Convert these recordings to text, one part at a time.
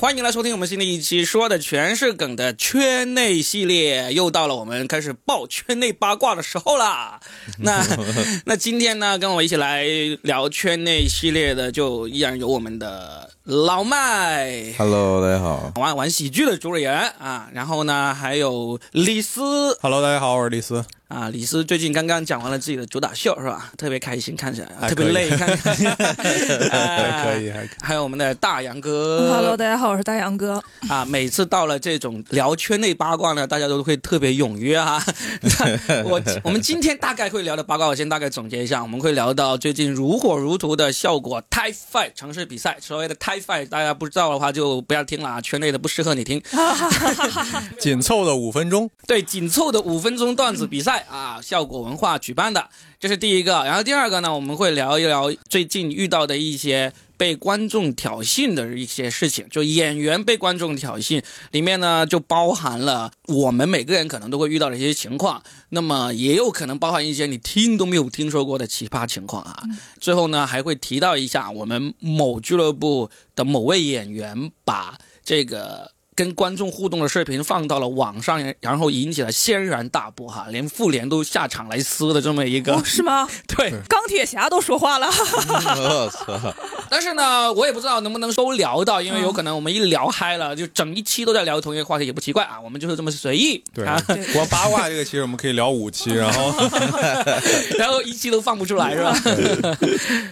欢迎来收听我们新的一期，说的全是梗的圈内系列，又到了我们开始爆圈内八卦的时候啦。那那今天呢，跟我一起来聊圈内系列的，就依然有我们的老麦，Hello，大家好。玩玩喜剧的主理人啊，然后呢，还有李斯 Hello，大家好，我是李斯。啊，李斯最近刚刚讲完了自己的主打秀是吧？特别开心，看起来特别累，看起来还可以，还可以。还有我们的大杨哥 Hello，大家好，我是大杨哥。啊，每次到了这种聊圈内八卦呢，大家都会特别踊跃啊。我 我们今天大概会聊的八卦，我先大概总结一下，我们会聊到最近如火如荼的效果 Tie Fight 城市比赛。所谓的 Tie Fight，大家不知道的话就不要听了啊，圈内的不适合你听。紧凑的五分钟，对，紧凑的五分钟段子比赛啊，效果文化举办的，这是第一个。然后第二个呢，我们会聊一聊最近遇到的一些被观众挑衅的一些事情，就演员被观众挑衅，里面呢就包含了我们每个人可能都会遇到的一些情况，那么也有可能包含一些你听都没有听说过的奇葩情况啊。最后呢，还会提到一下我们某俱乐部的某位演员把这个。跟观众互动的视频放到了网上，然后引起了轩然大波哈，连妇联都下场来撕的这么一个、哦，是吗？对。钢铁侠都说话了。我操！但是呢，我也不知道能不能都聊到，因为有可能我们一聊嗨了，就整一期都在聊同一个话题，也不奇怪啊。我们就是这么随意，对啊，光八卦这个其实我们可以聊五期，然后然后一期都放不出来是吧？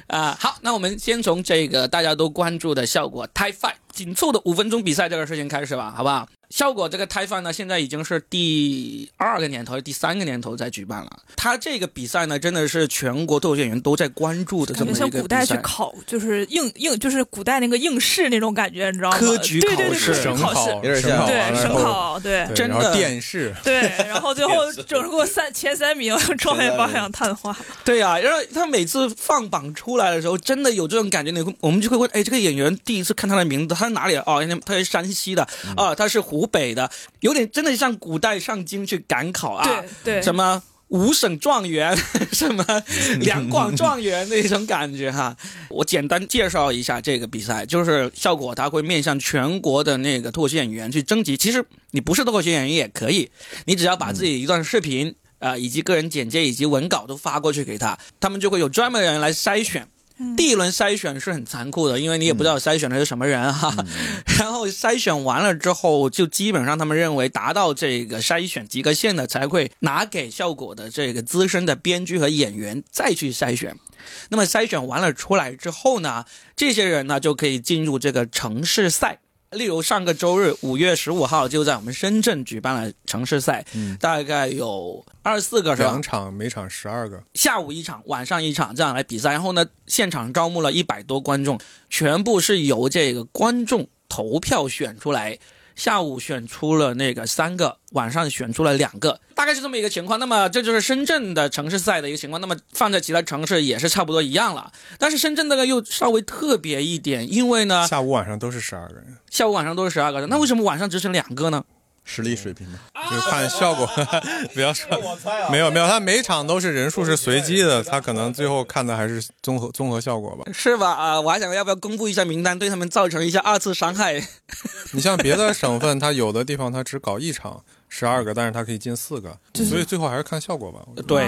啊，好，那我们先从这个大家都关注的效果 Tie Fight 紧凑的五分钟比赛这个事情开始吧，好不好？效果这个 Tie Fight 呢，现在已经是第二个年头，第三个年头在举办了。他这个比赛呢，真的是全国脱口秀演员都在关注的这感觉像么一个古代去。考，就是应应，就是古代那个应试那种感觉，你知道吗？科举对对对，考试省考考试，有点像对省考，对对真的电视，对，然后最后整个三前三名，状元榜上探花。对呀、然后他每次放榜出来的时候，真的有这种感觉。你会，我们就会问，哎，这个演员第一次看他的名字，他是哪里的？哦，他是山西的，啊，他是湖北的，有点真的像古代上京去赶考啊，对对，什么。五省状元，什么两广状元那种感觉哈。我简单介绍一下这个比赛，就是效果它会面向全国的那个脱口秀演员去征集。其实你不是脱口秀演员也可以，你只要把自己一段视频啊、呃以及个人简介以及文稿都发过去给他，他们就会有专门的人来筛选。第一轮筛选是很残酷的，因为你也不知道筛选的是什么人哈。然后筛选完了之后，就基本上他们认为达到这个筛选及格线的，才会拿给效果的这个资深的编剧和演员再去筛选。那么筛选完了出来之后呢，这些人呢就可以进入这个城市赛。例如上个周日五月十五号就在我们深圳举办了城市赛，嗯大概有二十四个是吧两？场，每场十二个，下午一场，晚上一场，这样来比赛。然后呢，现场招募了一百多观众，全部是由这个观众投票选出来。下午选出了那个三个，晚上选出了两个，大概是这么一个情况。那么这就是深圳的城市赛的一个情况。那么放在其他城市也是差不多一样了，但是深圳那个又稍微特别一点，因为呢下午晚上都是十二个人，下午晚上都是十二个人，那为什么晚上只剩两个呢？实力水平嘛，就看效果。不要说，没有没有，他每场都是人数是随机的，他可能最后看的还是综合综合效果吧。是吧？啊，我还想要不要公布一下名单，对他们造成一下二次伤害？你像别的省份，他有的地方他只搞一场，十二个，但是他可以进四个，所以最后还是看效果吧。对，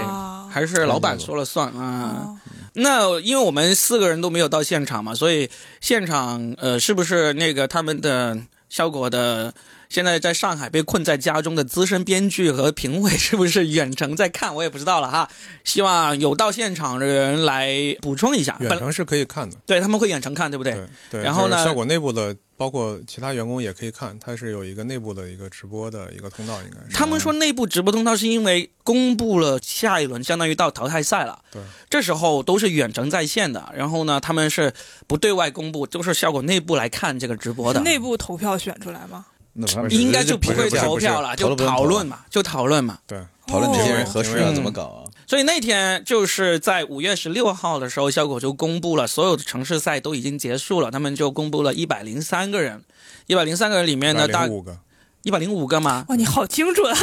还是老板说了算啊。哦那因为我们四个人都没有到现场嘛，所以现场呃，是不是那个他们的效果的现在在上海被困在家中的资深编剧和评委，是不是远程在看？我也不知道了哈。希望有到现场的人来补充一下。远程是可以看的，对他们会远程看，对不对？对对。然后呢就是效果内部的，包括其他员工也可以看，它是有一个内部的一个直播的一个通道，应该是。他们说内部直播通道是因为公布了下一轮，相当于到淘汰赛了。对，这时候都是远程在线的，然后呢，他们是不对外公布，都是效果内部来看这个直播的。内部投票选出来吗？那他们应该就不不会投票了，就讨论嘛，就讨论嘛。对，讨论这些人哦合适要怎么搞啊？所以那天就是在五月十六号的时候，效果就公布了所有的城市赛都已经结束了，他们就公布了一百零三个人，一百零三个人里面呢，大五个，一百零五个吗，哇，你好精准啊！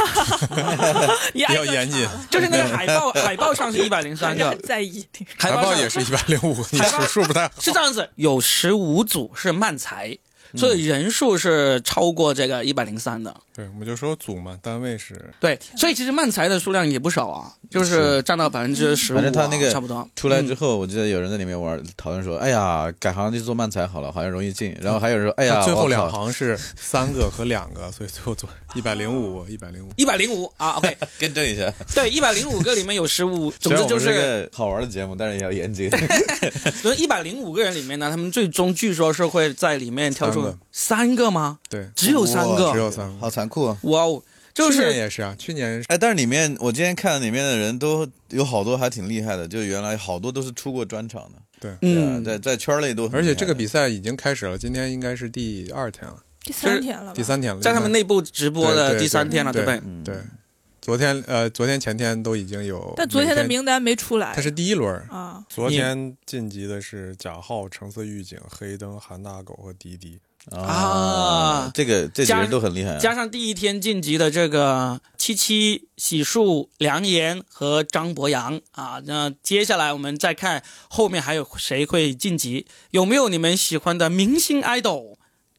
你比较严谨。就是那个海报，海报上是一百零三个，在意。海报海报也是一百零五，你数数不太好。是这样子，有十五组是漫才，所以人数是超过这个一百零三的。对，我们就说组嘛，单位是对，所以其实漫才的数量也不少啊，就是占到百分之十反正他那个差不多。出来之后，我记得有人在里面玩讨论说，哎呀，改行去做漫才好了，好像容易进。然后还有人说，哎呀，最后两行是三个和两个，所以最后做一百零五，一百零五。一百零五啊，OK，更正一下。对，一百零五个里面有十五，总之就是好玩的节目，但是也要严谨。所以一百零五个人里面呢，他们最终据说是会在里面挑出三个三个吗？对，只有三个只有三个。好残酷啊！哇哦，就去年是也是啊，去年哎，但是里面我今天看里面的人都有好多还挺厉害的，就原来好多都是出过专场的，对，嗯，在在圈内都。而且这个比赛已经开始了，今天应该是第二天了，第三天了，第三天了。在他们内部直播的第三天了，对不对？昨天呃，昨天前天都已经有，但昨天的名单没出来它是第一轮，啊，昨天晋级的是贾浩、橙色预警、黑灯、韩大狗和迪迪。啊这个这几个人都很厉害啊，加上第一天晋级的这个七七、喜树、梁岩和张博洋啊，那接下来我们再看后面还有谁会晋级，有没有你们喜欢的明星 idol，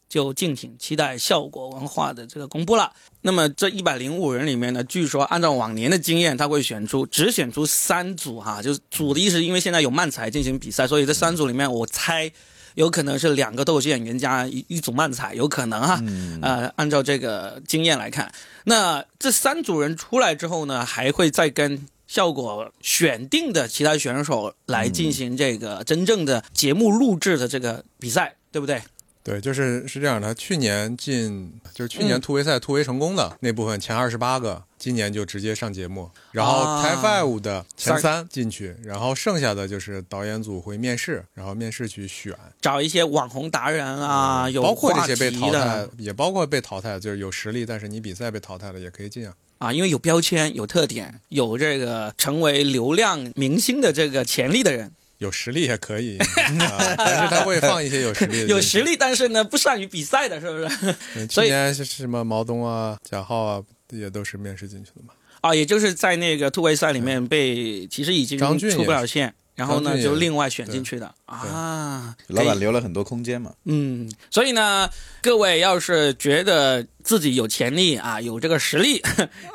就敬请期待效果文化的这个公布了。那么这一百零五人里面呢，据说按照往年的经验，他会选出只选出三组哈，就是组的意思，因为现在有漫才进行比赛，所以这三组里面我猜。有可能是两个逗趣演员加一一组慢踩，有可能哈。嗯呃，按照这个经验来看，那这三组人出来之后呢，还会再跟效果选定的其他选手来进行这个真正的节目录制的这个比赛，对不对？对，就是是这样的。去年进就是去年嗯突围赛突围成功的、那部分前二十八个，今年就直接上节目。然后 Five 的前三进去，然后剩下的就是导演组会面试，然后面试去选，找一些网红达人啊，有包括这些被题淘汰的，也包括被淘汰，就是有实力，但是你比赛被淘汰了也可以进啊。啊，因为有标签、有特点、有这个成为流量明星的这个潜力的人，有实力也可以，啊、但是他会放一些有实力的。有实力但是呢不善于比赛的，是不是？嗯。所以去年是什么毛东啊、贾浩啊，也都是面试进去的嘛。啊，也就是在那个突围赛里面被其实已经出不了线，然后呢就另外选进去的啊。老板留了很多空间嘛。嗯，所以呢，各位要是觉得自己有潜力啊，有这个实力，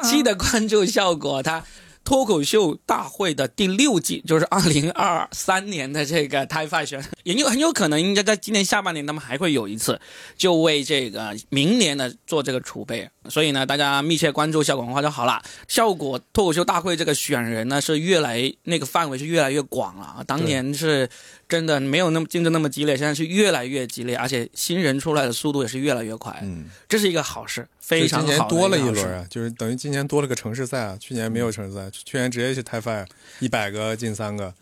记得关注效果它。脱口秀大会的第六季，就是二零二三年的这个 Five 选，也有很有可能应该在今年下半年他们还会有一次，就为这个明年的做这个储备。所以呢，大家密切关注效果文化就好了。效果脱口秀大会这个选人呢，是越来那个范围是越来越广了。当年是真的没有那么竞争那么激烈，现在是越来越激烈，而且新人出来的速度也是越来越快。嗯，这是一个好事，非就常好今年多了一轮啊，就是等于今年多了个城市赛啊，去年没有城市赛，去年直接去 Type Five，一百个进三个，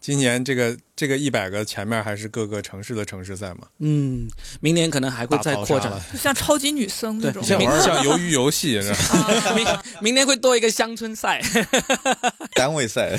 今年这个这个一百个前面还是各个城市的城市赛嘛，嗯，明年可能还会再扩展。像超级女声那种。像明像鱿鱼游戏是吧？明明年会多一个乡村赛。单位赛，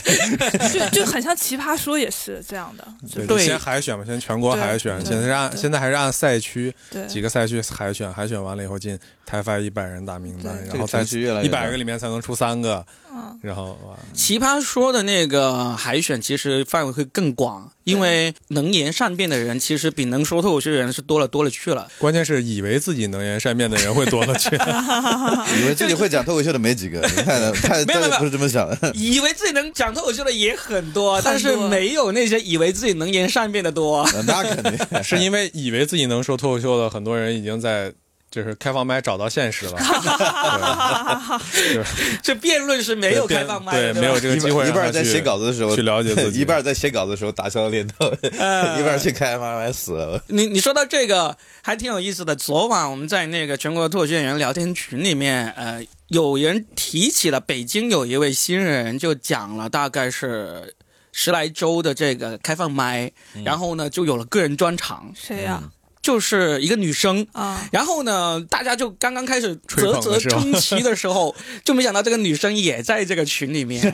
就就很像奇葩说也是这样的，对，对先海选嘛，先全国海选，对现在是按现在还是按赛区对。几个赛区海选，海选完了以后进 Type Five 一百人大名单，然后再这个程序越来一百个里面才能出三个，嗯，然后，奇葩说的那个海选其实范围会更广，因为能言善辩的人其实比能说脱口秀的人是多了多了去了。关键是以为自己能言善辩的人会多了去，以为自己会讲脱口秀的没几个，你看的，他没有没有他不是这么想的。以为自己能讲脱口秀的也，很多但是没有那些以为自己能言善辩的多。那肯定是因为以为自己能说脱口秀的很多人已经在就是开放麦找到现实了，对。就是这辩论是没有开放麦的，对，没有这个机会一半在写稿子的时候去了解自己，一半在写稿子的时候打消了念头，呃。一半去开放麦死了。你你说到这个还挺有意思的。昨晚我们在那个全国脱口秀演员聊天群里面，呃，有人提起了北京有一位新人，就讲了大概是十来周的这个开放麦，然后呢就有了个人专场，谁呀？就是一个女生。啊，然后呢，大家就刚刚开始啧啧称奇的时候，就没想到这个女生也在这个群里面。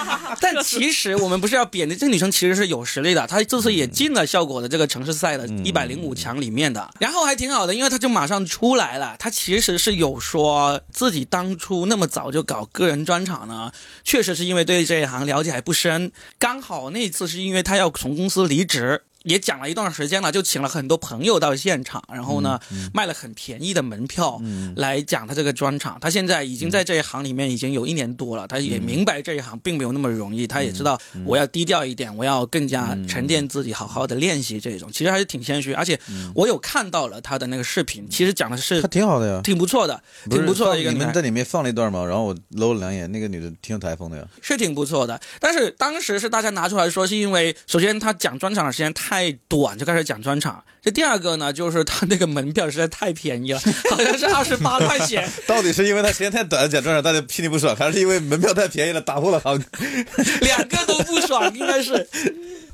但其实我们不是要贬的，这个女生其实是有实力的，她这次也进了效果的这个城市赛的一百零五强里面的，然后还挺好的，因为她就马上出来了。她其实是有说自己当初那么早就搞个人专场呢，确实是因为对这一行了解还不深，刚好那次是因为她要从公司离职。也讲了一段时间了，就请了很多朋友到现场，然后呢，卖了很便宜的门票来讲他这个专场。他现在已经在这一行里面已经有一年多了，他也明白这一行并没有那么容易，他也知道我要低调一点，我要更加沉淀自己，好好的练习这种。其实还是挺谦虚，而且我有看到了他的那个视频，其实讲的是他挺好的呀，挺不错的，挺不错的一个你们在。里面放了一段嘛，然后我搂了两眼，那个女的挺有台风的呀。是挺不错的，但是当时是大家拿出来说，是因为首先他讲专场的时间太短，就开始讲专场。这第二个呢，就是他那个门票实在太便宜了，好像是二十八块钱。到底是因为他时间太短讲专场大家心里不爽，还是因为门票太便宜了打破了行？两个都不爽，应该是。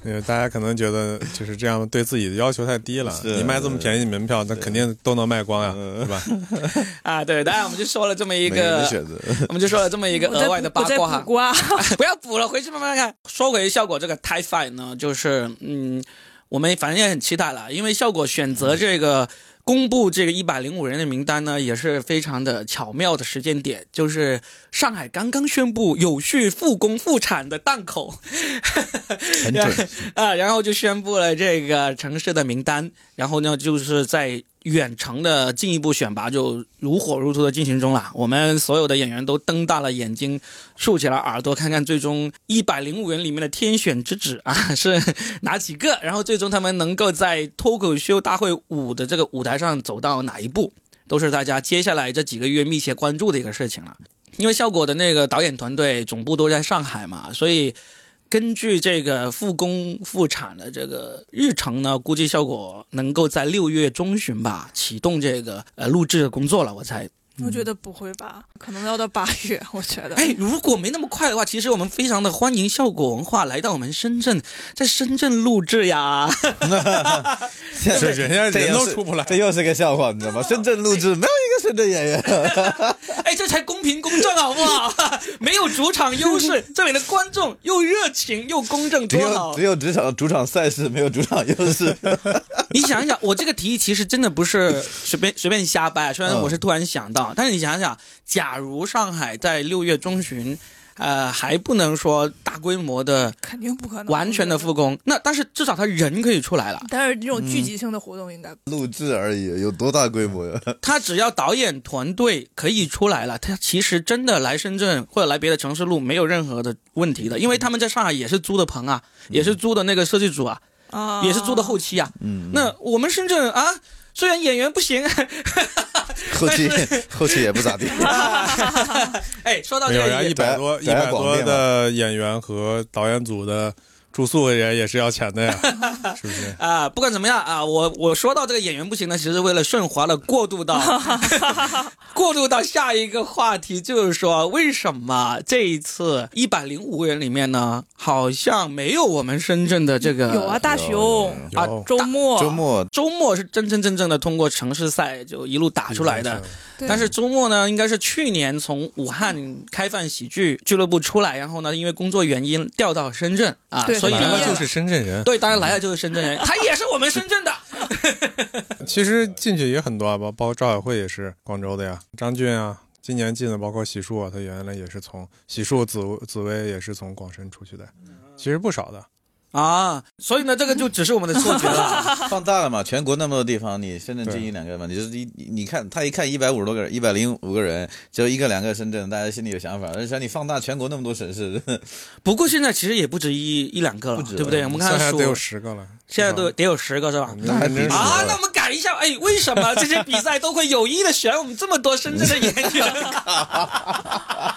呃，大家可能觉得就是这样，对自己的要求太低了。你卖这么便宜的门票，那肯定都能卖光呀，嗯对吧？啊，对，当然我们就说了这么一个。我们就说了这么一个额外的八卦哈不要补了，回去慢慢看。说回效果这个 Tie Five 呢，就是嗯，我们反正也很期待了，因为效果选择这个公布这个一百零五人的名单呢，也是非常的巧妙的时间点，就是上海刚刚宣布有序复工复产的档口，很准，啊，然后就宣布了这个城市的名单，然后呢，就是在远程的进一步选拔就如火如荼的进行中了。我们所有的演员都瞪大了眼睛，竖起了耳朵，看看最终一百零五人里面的天选之子 啊是哪几个，然后最终他们能够在脱口秀大会五的这个舞台上走到哪一步，都是大家接下来这几个月密切关注的一个事情了。因为效果的那个导演团队总部都在上海嘛，所以根据这个复工复产的这个日程呢，估计效果能够在六月中旬吧启动这个呃录制的工作了，我猜。我觉得不会吧，可能要到八月，我觉得。哎，如果没那么快的话，其实我们非常的欢迎效果文化来到我们深圳，在深圳录制呀。这人家人这又是都出不来这又是个笑话，你知道吗？深圳录制没有一个深圳演员，哎，这才公平公正好不好？没有主场优势，这里的观众又热情又公正，只多好有只！有职场主场赛事，没有主场优势。你想一想，我这个提议其实真的不是随便随便瞎掰，虽然我是突然想到，但是你想想，假如上海在六月中旬，呃，还不能说大规模的、肯定不可能完全的复工，那但是至少他人可以出来了，但是这种聚集性的活动应该录制而已，有多大规模呀？他只要导演团队可以出来了，他其实真的来深圳或者来别的城市录没有任何的问题的，因为他们在上海也是租的棚啊，也是租的那个设计组啊，啊，也是租的后期啊。嗯，那我们深圳啊，虽然演员不行，后期后期也不咋地。哎，说到没有，然后这个也一百多一咱百多的演员和导演组的住宿的人也是要钱的呀，是不是？啊，不管怎么样啊，我我说到这个演员不行呢，其实为了顺滑的过渡到 过渡到下一个话题，就是说为什么这一次一百零五人里面呢，好像没有我们深圳的这个有啊，大有熊啊周末。周末。周末是真真正正的通过城市赛就一路打出来的。但是周末呢，应该是去年从武汉开放喜剧俱乐部出来，然后呢，因为工作原因调到深圳啊，对所以呢来了就是深圳人，对，当然来了就是深圳人，他也是我们深圳的。其实进去也很多啊，包包括赵晓慧也是广州的呀，张俊啊，今年进的包括洗漱啊，他原来也是从洗漱紫紫薇也是从广深出去的，其实不少的。啊，所以呢，这个就只是我们的错觉了。放大了嘛，全国那么多地方，你深圳进对一两个嘛，你就是一你你看他一看一百五十多个人，一百零五个人，只有一个两个深圳，大家心里有想法。而且你放大全国那么多省市，不过现在其实也不止一一两个了，不止对不对？我们看数现在得有十个了，现在都得有十个是吧？那还真是啊，那我们改一下，哎，为什么这些比赛都会有意的选我们这么多深圳的演员？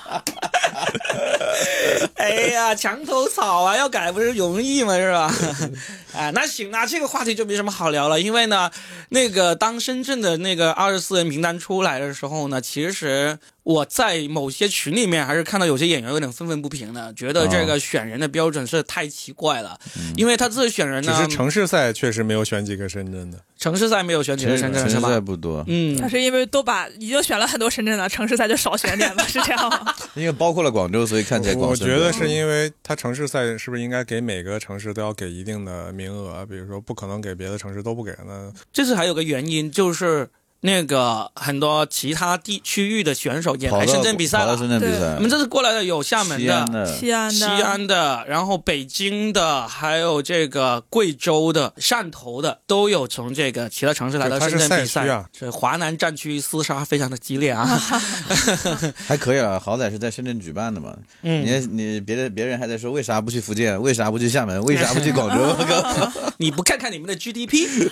啊，墙头草啊，要改不是容易吗？是吧？哎，那行，那这个话题就没什么好聊了，因为呢，那个当深圳的那个二十四人名单出来的时候呢，其实我在某些群里面还是看到有些演员有点愤愤不平的，觉得这个选人的标准是太奇怪了，因为他这次选人呢，只是城市赛确实没有选几个深圳的，城市赛没有选几个深圳的是城市赛？不多，嗯他，是因为都把已经选了很多深圳的城市赛，就少选点吧，是这样吗？因为包括了广州，所以看起来我广我觉得是因为他城市赛是不是应该给每个城市都要给一定的名额？比如说不可能给别的城市都不给，那这次还有个原因就是。那个很多其他地区域的选手也来深圳比赛了。深圳比对赛，我们这次过来的有厦门的西安、的，西安的，然后北京的，还有这个贵州的、汕头的，都有从这个其他城市来到深圳比赛赛。区啊是华南战区厮杀非常的激烈啊。还可以啊，好歹是在深圳举办的嘛。嗯，你你别的别人还在说为啥不去福建，为啥不去厦门，为啥不去广州？你不看看你们的 GDP，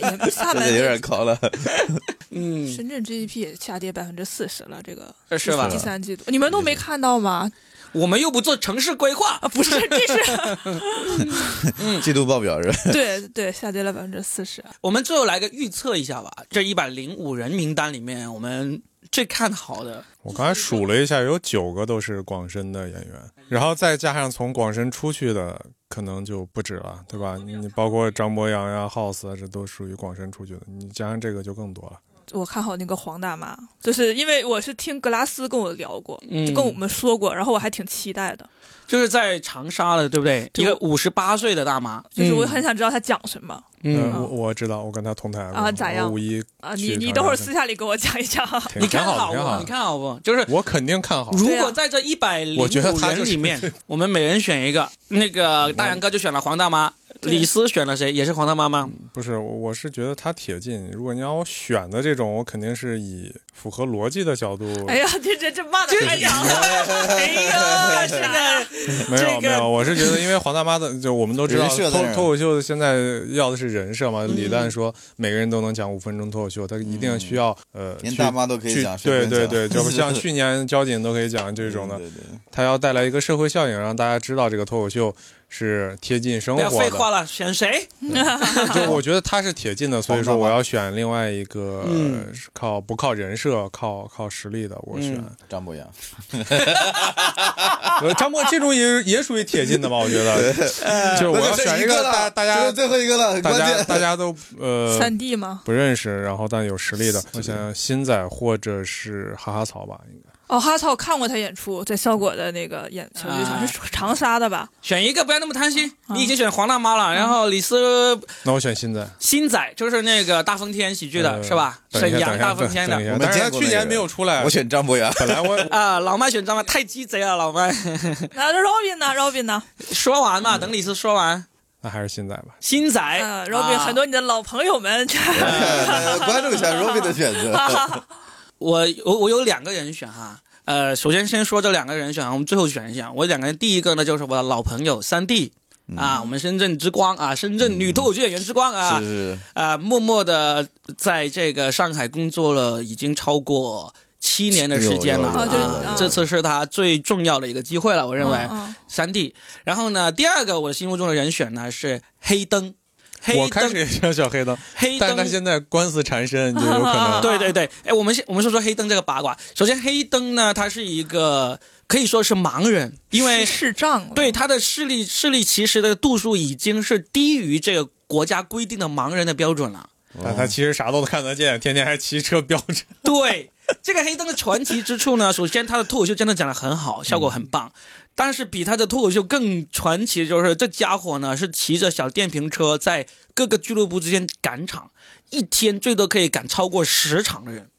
也不下高 了。嗯，深圳 GDP 也下跌百分之四十了，这个是吧第？三季度你们都没看到吗？我们又不做城市规划啊，，不是，这是 季度报表是吧？对对，下跌了百分之四十。我们最后来个预测一下吧。这一百零五人名单里面，我们最看好的，我刚才数了一下，有九个都是广深的演员，然后再加上从广深出去的，可能就不止了，对吧？你你包括张博洋呀、House 啊，这都属于广深出去的，你加上这个就更多了。我看好那个黄大妈，就是因为我是听格拉斯跟我聊过，嗯就跟我们说过，然后我还挺期待的，就是在长沙的，对不对？一个五十八岁的大妈，就是我很想知道她讲什么嗯，呃我我知道，我跟她同台过啊咋样五一啊！你你等会儿私下里给我讲一讲。挺你看好不？你。看好不？就是我肯定看好。如果在这一百零我觉得五人里面，我们每人选一个，那个大杨哥就选了黄大妈，对李斯选了谁？也是黄大妈吗？不是，我我是觉得他铁进。如果你让我选的这种，我肯定是以符合逻辑的角度。哎呀，这这这骂的太阳了！哎呀，这个没有、没有，我是觉得，因为黄大妈的，就我们都知道脱脱口秀现在要的是人设嘛。嗯李诞说每个人都能讲五分钟脱口秀，他一定需要、呃，连大妈都可以讲对对对，就 像去年交警都可以讲这种的，对对对他要带来一个社会效应，让大家知道这个脱口秀是贴近生不要活的。废话了，选谁？就我觉得他是铁进的，所以说我要选另外一个、靠不靠人设，靠靠实力的，我选。嗯张博洋，呃张博这种也也属于铁进的吧？我觉得，就是我要选一个大大家最后一个了，大家。大家都呃三 D 吗？不认识，然后但有实力的，我想想新仔或者是哈哈草吧，应该。哦，哈操看过他演出，在效果的那个演小剧场啊是长沙的吧？选一个，不要那么贪心。啊你已经选黄大妈了，然后李斯那我选新仔，新仔就是那个大风天喜剧的呃是吧？沈阳大风天的。我们但是他见过那个去年没有出来。我选张博洋，本来我 啊，老麦选张麦太鸡贼了，老麦。那 Robin 呢？Robin 呢？说完嘛，等李斯说完。那还是新仔吧。新仔呃，Robin 啊很多你的老朋友们，呃关注一下 Robin 的选择。我我我有两个人选哈，呃，首先先说这两个人选，我们最后选一下。我两个人，第一个呢就是我的老朋友三弟。啊，我们深圳之光啊，深圳女脱口秀演员之光啊是，是啊，默默的在这个上海工作了，已经超过七年的时间了。啊有这次是他最重要的一个机会了，我认为。嗯三弟，然后呢，第二个我心目中的人选呢是黑灯，黑灯，我开始也像小黑灯，黑灯。但他现在官司缠身，就有可能。对对对，哎，我们先我们说说黑灯这个八卦。首先，黑灯呢，他是一个可以说是盲人，因为视障，对他的视力视力其实的度数已经是低于这个国家规定的盲人的标准了。但他其实啥都能看得见，天天还骑车飙着。对，这个黑灯的传奇之处呢，首先他的脱口秀真的讲得很好，效果很棒。但是比他的脱口秀更传奇的就是这家伙呢是骑着小电瓶车在各个俱乐部之间赶场，一天最多可以赶超过十场的人。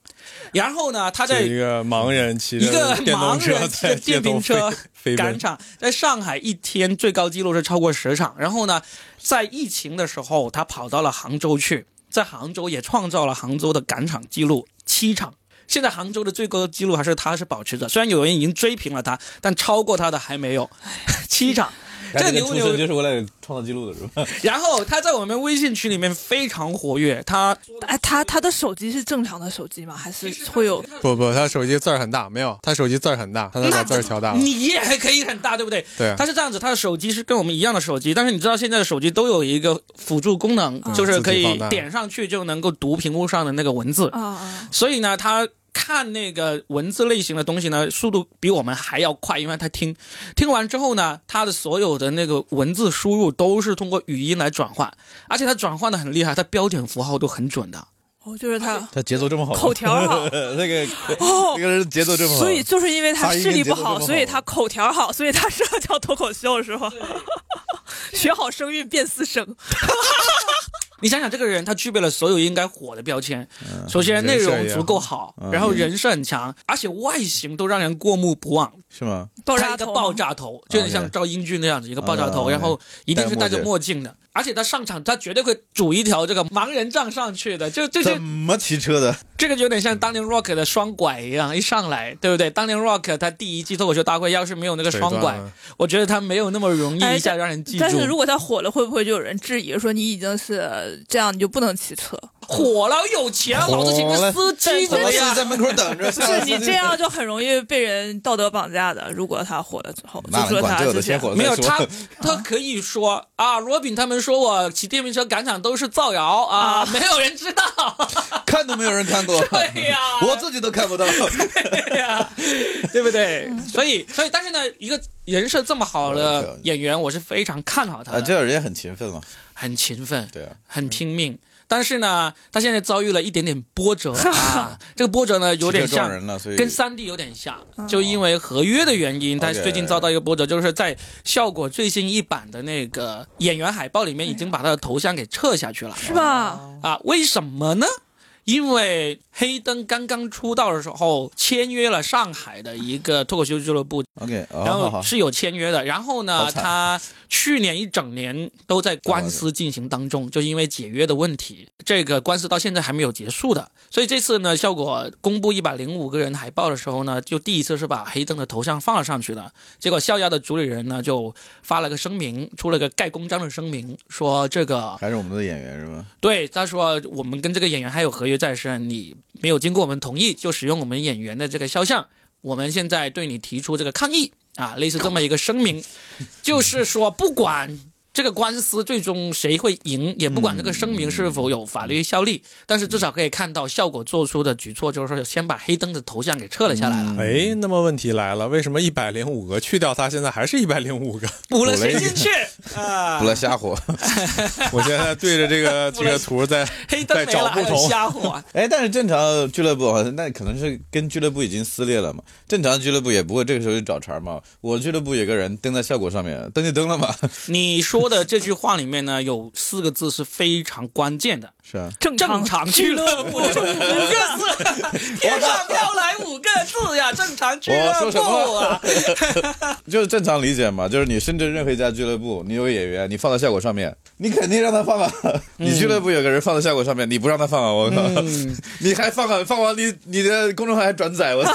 然后呢，他在一个盲人骑着一个盲人骑电瓶车。赶场，在上海一天最高纪录是超过十场。然后呢，在疫情的时候，他跑到了杭州去，在杭州也创造了杭州的赶场记录七场。现在杭州的最高纪录还是他是保持着，虽然有人已经追平了他，但超过他的还没有 七场。这这个牛牛就是为了创造记录的是吧？然后他在我们微信群里面非常活跃，他哎，他他的手机是正常的手机吗？还是会有？不不，他手机字儿很大，没有，他手机字儿很大，他能把字儿调大。你也还可以很大，对不对？对啊他是这样子，他的手机是跟我们一样的手机，但是你知道现在的手机都有一个辅助功能，嗯就是可以点上去就能够读屏幕上的那个文字。啊啊！所以呢，他看那个文字类型的东西呢，速度比我们还要快，因为他听。听完之后呢，他的所有的那个文字输入都是通过语音来转换，而且他转换的很厉害，他标点符号都很准的。哦，就是他他节奏这么好，口条好。那个哦。那个人节奏这么好，所以就是因为他视力不好，所以他口条好，所以他适合教脱口秀是吧？学好声韵变四声，你想想，这个人他具备了所有应该火的标签，首先内容足够好，嗯然后人设很强，而且外形都让人过目不忘。是吗？他一个爆炸头爆炸头，就有点像赵英俊那样子一个爆炸头，啊然后一定是戴着墨镜的，而且他上场他绝对会拄一条这个盲人杖上去的，就这就怎么骑车的？这个就有点像当年 Rock 的双拐一样，一上来对不对？当年 Rock 他第一季脱口秀大会要是没有那个双拐我觉得他没有那么容易哎一下让人记住。但是如果他火了，会不会就有人质疑说你已经是这样，你就不能骑车？火了有钱，老子请个司机怎么这样是在门口等着？是你这样就很容易被人道德绑架的。如果他火了之后，就说哪能管这个他是这样的先火了没有他，他可以说啊，罗宾他们说我骑电瓶车赶场都是造谣啊，啊没有人知道。看都没有人看过，对呀我自己都看不到。对呀，对不对？所以，所以，但是呢，一个人设这么好的演员，我是非常看好他啊，的，这人也很勤奋嘛。很勤奋，对啊，很拼命。但是呢，他现在遭遇了一点点波折啊，这个波折呢有点像跟三 D 有点像，就因为合约的原因，他 OK 最近遭到一个波折，就是在效果最新一版的那个演员海报里面，已经把他的头像给撤下去了是吧？啊？为什么呢？因为黑灯刚刚出道的时候签约了上海的一个脱口秀俱乐部，OK，哦然后是有签约的。然后呢，他去年一整年都在官司进行当中，就因为解约的问题，这个官司到现在还没有结束的。所以这次呢，效果公布一百零五个人海报的时候呢，就第一次是把黑灯的头像放了上去的。结果笑亚的主理人呢就发了个声明，出了个盖公章的声明，说这个还是我们的演员是吧？对，他说我们跟这个演员还有合约在身，你没有经过我们同意就使用我们演员的这个肖像，我们现在对你提出这个抗议啊，类似这么一个声明，就是说不管。这个官司最终谁会赢，也不管这个声明是否有法律效力，但是至少可以看到效果做出的举措，就是说先把黑灯的头像给撤了下来了，哎，那么问题来了，为什么一百零五个去掉他，现在还是一百零五个？补了谁进去 啊不？来瞎火。我现在对着这个 这个图在黑灯在找不同。瞎火，哎，但是正常俱乐部好像那可能是跟俱乐部已经撕裂了嘛。正常俱乐部也不会这个时候就找茬嘛。我俱乐部有个人登在效果上面，登就登了嘛。你说的这句话里面呢，有四个字是非常关键的，是啊，正正常俱乐部，五个字，天上飘来五个字呀，正常俱乐部啊，就是正常理解嘛。就是你深圳任何一家俱乐部，你有演员，你放在效果上面，你肯定让他放啊。你俱乐部有个人放在效果上面，你不让他放啊？我靠，你还放啊？放完你你的公众号还转载我。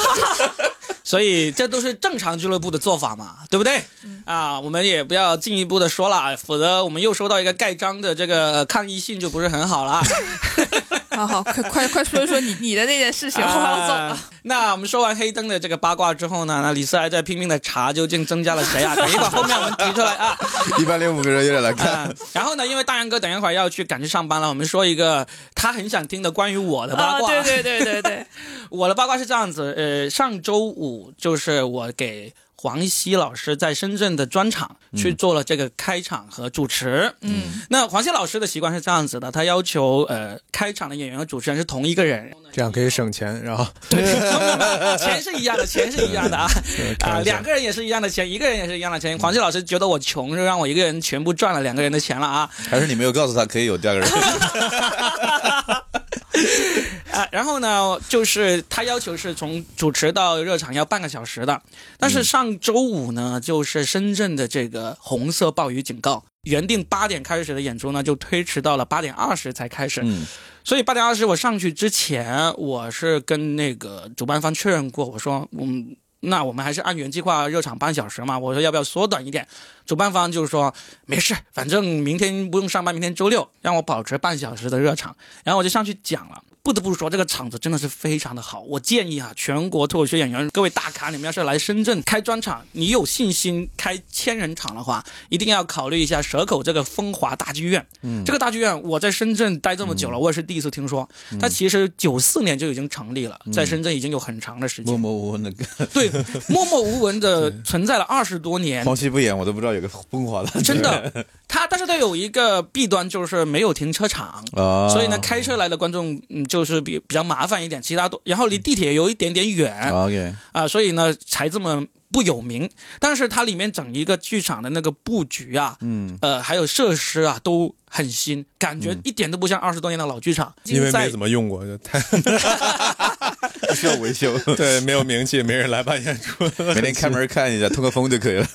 所以这都是正常俱乐部的做法嘛，对不对？啊，我们也不要进一步的说了，否则我们又收到一个盖章的这个抗议信，就不是很好了。好好，快快快说一说你你的那件事情，我要走了。啊那我们说完黑灯的这个八卦之后呢，那李斯还在拼命的查究竟增加了谁啊？等一会儿后面我们提出来啊。一百零五个人有点难看。啊，然后呢，因为大杨哥等一会儿要去赶去上班了，我们说一个他很想听的关于我的八啊，卦。对对对对对，我的八卦是这样子，呃，上周五就是我给黄西老师在深圳的专场去做了这个开场和主持。嗯，那黄西老师的习惯是这样子的，他要求呃开场的演员和主持人是同一个人，这样可以省钱，然后 对钱是一样的，钱是一样的啊 啊，两个人也是一样的钱，一个人也是一样的钱。黄西老师觉得我穷，就让我一个人全部赚了两个人的钱了啊。还是你没有告诉他可以有第二个人？啊，然后呢，就是他要求是从主持到热场要半个小时的，但是上周五呢，就是深圳的这个红色暴雨警告，原定八点开始的演出呢，就推迟到了八点二十才开始。嗯，所以八点二十我上去之前，我是跟那个主办方确认过，我说，嗯，那我们还是按原计划热场半小时嘛。我说要不要缩短一点？主办方就是说没事，反正明天不用上班，明天周六让我保持半小时的热场。然后我就上去讲了。不得不说，这个场子真的是非常的好。我建议啊，全国脱口秀演员各位大咖，你们要是来深圳开专场，你有信心开千人场的话，一定要考虑一下蛇口这个风华大剧院。嗯，这个大剧院我在深圳待这么久了，我也是第一次听说。它其实九四年就已经成立了，在深圳已经有很长的时间。默默无闻的，对，默默无闻的存在了二十多年。黄西不演我都不知道有个风华的。真的，它但是它有一个弊端，就是没有停车场。啊，所以呢，开车来的观众，嗯，就是比比较麻烦一点，其他都，然后离地铁有一点点远啊、OK，所以呢，才这么不有名，但是它里面整一个剧场的那个布局啊，嗯，呃，还有设施啊，都很新，感觉一点都不像二十多年的老剧场。因为没怎么用过，就太不 需要维修，对，没有名气，没人来办演出。每天开门看一下，通个风就可以了。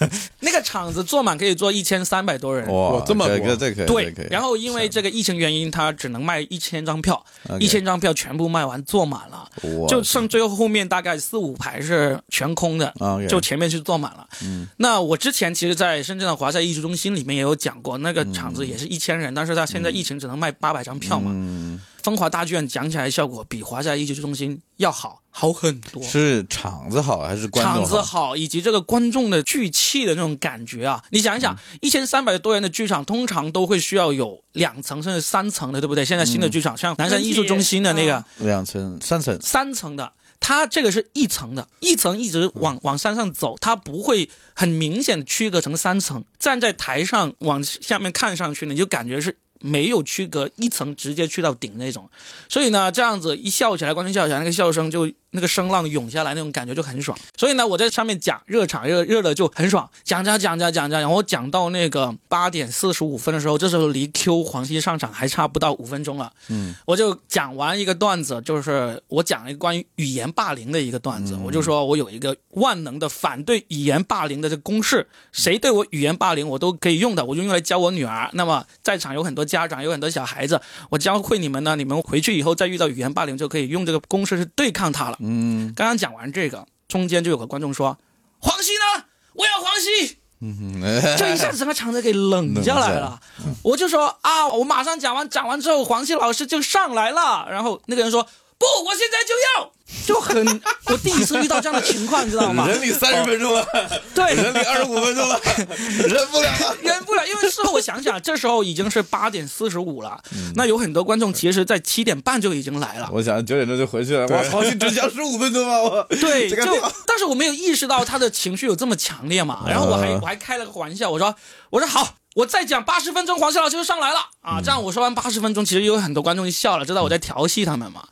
那个场子坐满可以坐一千三百多人。哇，这么多。这可以，对可以，然后因为这个疫情原因，他只能卖一千张票一千张票全部卖完，坐满了，哇。就剩最后后面大概四五排是全空的就前面是坐满了。嗯。那我之前其实，在深圳的华夏艺术中心里面也有讲过，那个场子也是一千人，但是他现在疫情只能卖八百张票嘛。嗯，风华大剧院讲起来效果比华夏艺术中心要好，好很多。是场子好还是观众场子好，以及这个观众的聚气的那种感觉啊！你想一想，一千三百多人的剧场，通常都会需要有两层甚至三层的，对不对？现在新的剧场，像南山艺术中心的那个嗯两层、三层，三层的，它这个是一层的，一层一直往往山上走，它不会很明显的区隔成三层。站在台上往下面看上去，你就感觉是。没有区隔一层直接去到顶那种，所以呢，这样子一笑起来，观众笑起来，那个笑声就那个声浪涌下来，那种感觉就很爽。所以呢，我在上面讲热场热热的就很爽，讲讲讲讲讲讲，然后讲到那个八点四十五分的时候，这时候离 Q 黄西上场还差不到五分钟了，嗯，我就讲完一个段子，就是我讲了一个关于语言霸凌的一个段子，我就说我有一个万能的反对语言霸凌的这个公式，谁对我语言霸凌我都可以用的，我就用来教我女儿。那么在场有很多家长，有很多小孩子，我教会你们呢，你们回去以后再遇到语言霸凌就可以用这个公式去对抗他了。嗯刚刚讲完这个，中间就有个观众说：“黄西呢？我要黄西。”嗯，就一下子整个场子给冷下来了。我就说啊，我马上讲完，讲完之后，黄西老师就上来了。然后那个人说不，我现在就要，就很，我第一次遇到这样的情况，你知道吗？忍你三十分钟了，对，忍你二十五分钟了，忍不了了。忍不了，因为事后我想想，这时候已经是八点四十五了，那有很多观众其实在七点半就已经来了。我想九点钟就回去了，我操，你只讲十五分钟吗？我 对，就但是我没有意识到他的情绪有这么强烈嘛，然后我还嗯我还开了个玩笑，我说我说好，我再讲八十分钟，黄西老师就上来了啊，这样我说完八十分钟，其实有很多观众就笑了，知道我在调戏他们嘛。